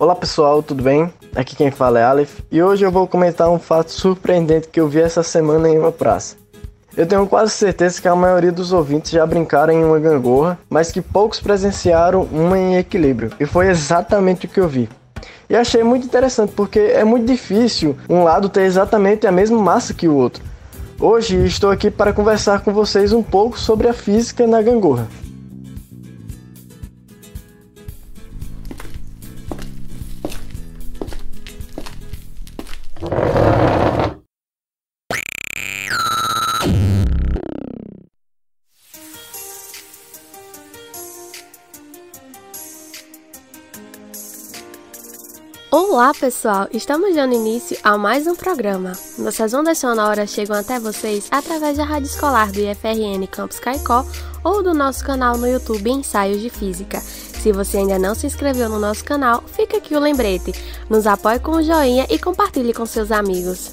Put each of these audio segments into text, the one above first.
Olá pessoal, tudo bem? Aqui quem fala é Aleph e hoje eu vou comentar um fato surpreendente que eu vi essa semana em uma praça. Eu tenho quase certeza que a maioria dos ouvintes já brincaram em uma gangorra, mas que poucos presenciaram uma em equilíbrio, e foi exatamente o que eu vi. E achei muito interessante porque é muito difícil um lado ter exatamente a mesma massa que o outro. Hoje estou aqui para conversar com vocês um pouco sobre a física na gangorra. Olá pessoal, estamos dando início a mais um programa. Nossas ondas sonoras chegam até vocês através da rádio escolar do IFRN Campus Caicó ou do nosso canal no YouTube Ensaios de Física. Se você ainda não se inscreveu no nosso canal, fica aqui o lembrete. Nos apoie com o joinha e compartilhe com seus amigos.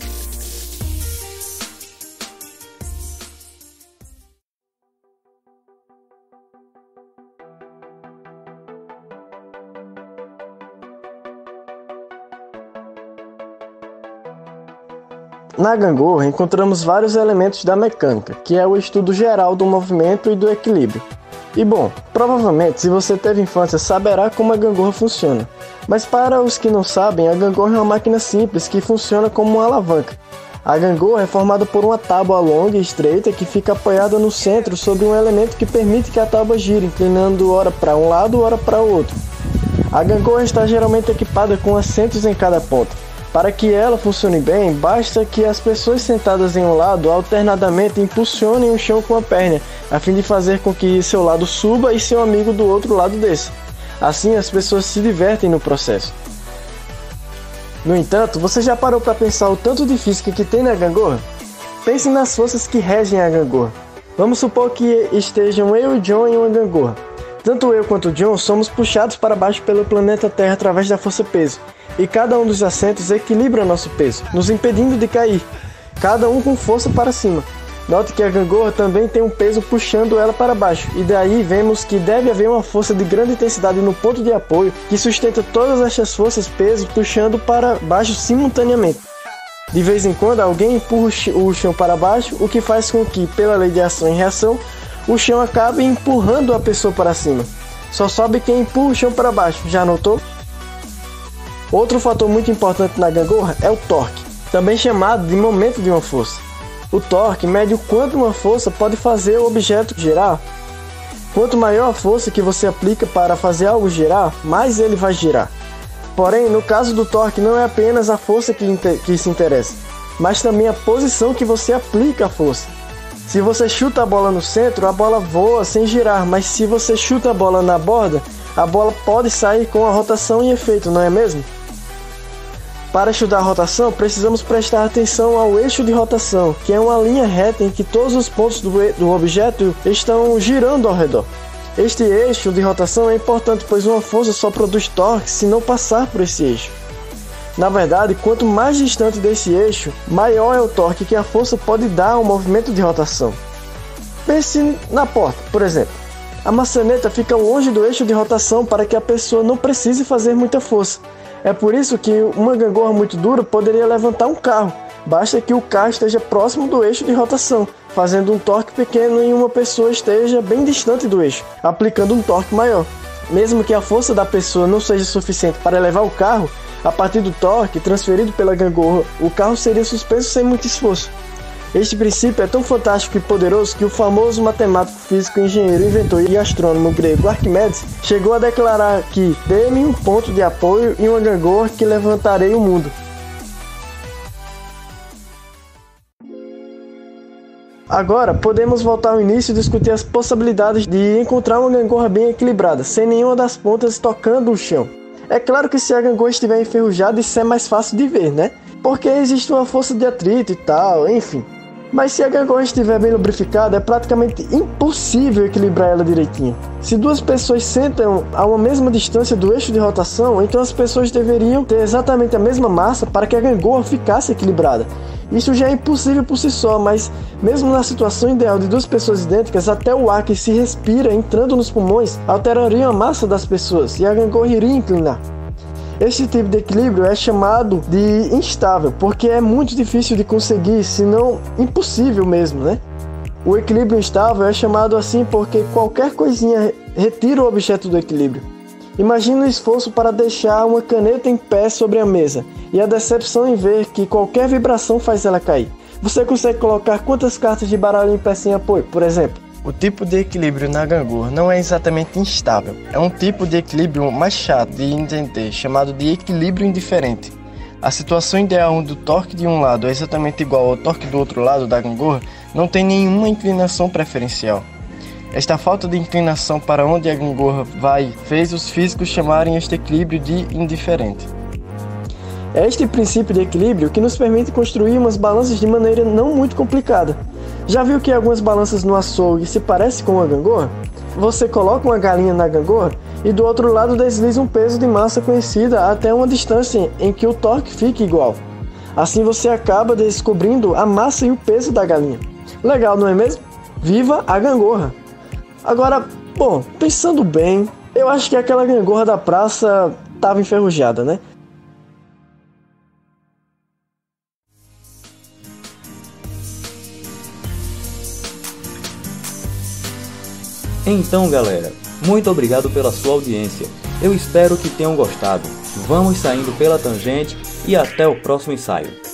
Na gangorra encontramos vários elementos da mecânica, que é o estudo geral do movimento e do equilíbrio. E bom, provavelmente se você teve infância saberá como a gangorra funciona. Mas para os que não sabem, a gangorra é uma máquina simples que funciona como uma alavanca. A gangorra é formada por uma tábua longa e estreita que fica apoiada no centro sobre um elemento que permite que a tábua gire, inclinando ora para um lado, ora para o outro. A gangorra está geralmente equipada com assentos em cada ponta. Para que ela funcione bem, basta que as pessoas sentadas em um lado alternadamente impulsionem o chão com a perna, a fim de fazer com que seu lado suba e seu amigo do outro lado desça. Assim, as pessoas se divertem no processo. No entanto, você já parou para pensar o tanto de física que tem na gangorra? Pense nas forças que regem a gangorra. Vamos supor que estejam eu e John em uma gangorra. Tanto eu quanto John somos puxados para baixo pelo planeta Terra através da força peso e cada um dos assentos equilibra nosso peso, nos impedindo de cair, cada um com força para cima. Note que a gangorra também tem um peso puxando ela para baixo, e daí vemos que deve haver uma força de grande intensidade no ponto de apoio que sustenta todas estas forças peso puxando para baixo simultaneamente. De vez em quando alguém empurra o chão para baixo, o que faz com que, pela lei de ação e reação, o chão acabe empurrando a pessoa para cima. Só sobe quem empurra o chão para baixo, já notou? Outro fator muito importante na gangorra é o torque, também chamado de momento de uma força. O torque mede o quanto uma força pode fazer o objeto girar. Quanto maior a força que você aplica para fazer algo girar, mais ele vai girar. Porém, no caso do torque, não é apenas a força que, que se interessa, mas também a posição que você aplica a força. Se você chuta a bola no centro, a bola voa sem girar, mas se você chuta a bola na borda, a bola pode sair com a rotação em efeito, não é mesmo? Para estudar a rotação, precisamos prestar atenção ao eixo de rotação, que é uma linha reta em que todos os pontos do, do objeto estão girando ao redor. Este eixo de rotação é importante, pois uma força só produz torque se não passar por esse eixo. Na verdade, quanto mais distante desse eixo, maior é o torque que a força pode dar ao movimento de rotação. Pense na porta, por exemplo. A maçaneta fica longe do eixo de rotação para que a pessoa não precise fazer muita força. É por isso que uma gangorra muito dura poderia levantar um carro. Basta que o carro esteja próximo do eixo de rotação, fazendo um torque pequeno e uma pessoa esteja bem distante do eixo, aplicando um torque maior. Mesmo que a força da pessoa não seja suficiente para levar o carro, a partir do torque transferido pela gangorra, o carro seria suspenso sem muito esforço. Este princípio é tão fantástico e poderoso que o famoso matemático, físico, engenheiro, inventor e astrônomo grego Arquimedes chegou a declarar que dê-me um ponto de apoio e uma gangorra que levantarei o mundo. Agora, podemos voltar ao início e discutir as possibilidades de encontrar uma gangorra bem equilibrada, sem nenhuma das pontas tocando o chão. É claro que se a gangorra estiver enferrujada, isso é mais fácil de ver, né? Porque existe uma força de atrito e tal, enfim. Mas se a gangorra estiver bem lubrificada, é praticamente impossível equilibrar ela direitinho. Se duas pessoas sentam a uma mesma distância do eixo de rotação, então as pessoas deveriam ter exatamente a mesma massa para que a gangorra ficasse equilibrada. Isso já é impossível por si só, mas mesmo na situação ideal de duas pessoas idênticas, até o ar que se respira entrando nos pulmões alteraria a massa das pessoas e a gangorra iria inclinar. Este tipo de equilíbrio é chamado de instável, porque é muito difícil de conseguir, se não impossível mesmo, né? O equilíbrio instável é chamado assim porque qualquer coisinha retira o objeto do equilíbrio. Imagine o esforço para deixar uma caneta em pé sobre a mesa e a decepção em ver que qualquer vibração faz ela cair. Você consegue colocar quantas cartas de baralho em pé sem apoio, por exemplo? O tipo de equilíbrio na gangorra não é exatamente instável, é um tipo de equilíbrio mais chato de entender, chamado de equilíbrio indiferente. A situação ideal onde o torque de um lado é exatamente igual ao torque do outro lado da gangorra não tem nenhuma inclinação preferencial. Esta falta de inclinação para onde a gangorra vai fez os físicos chamarem este equilíbrio de indiferente. É este princípio de equilíbrio que nos permite construir umas balanças de maneira não muito complicada. Já viu que algumas balanças no açougue se parecem com uma gangorra? Você coloca uma galinha na gangorra e do outro lado desliza um peso de massa conhecida até uma distância em que o torque fique igual. Assim você acaba descobrindo a massa e o peso da galinha. Legal, não é mesmo? Viva a gangorra! Agora, bom, pensando bem, eu acho que aquela gangorra da praça estava enferrujada, né? Então, galera, muito obrigado pela sua audiência. Eu espero que tenham gostado. Vamos saindo pela tangente e até o próximo ensaio.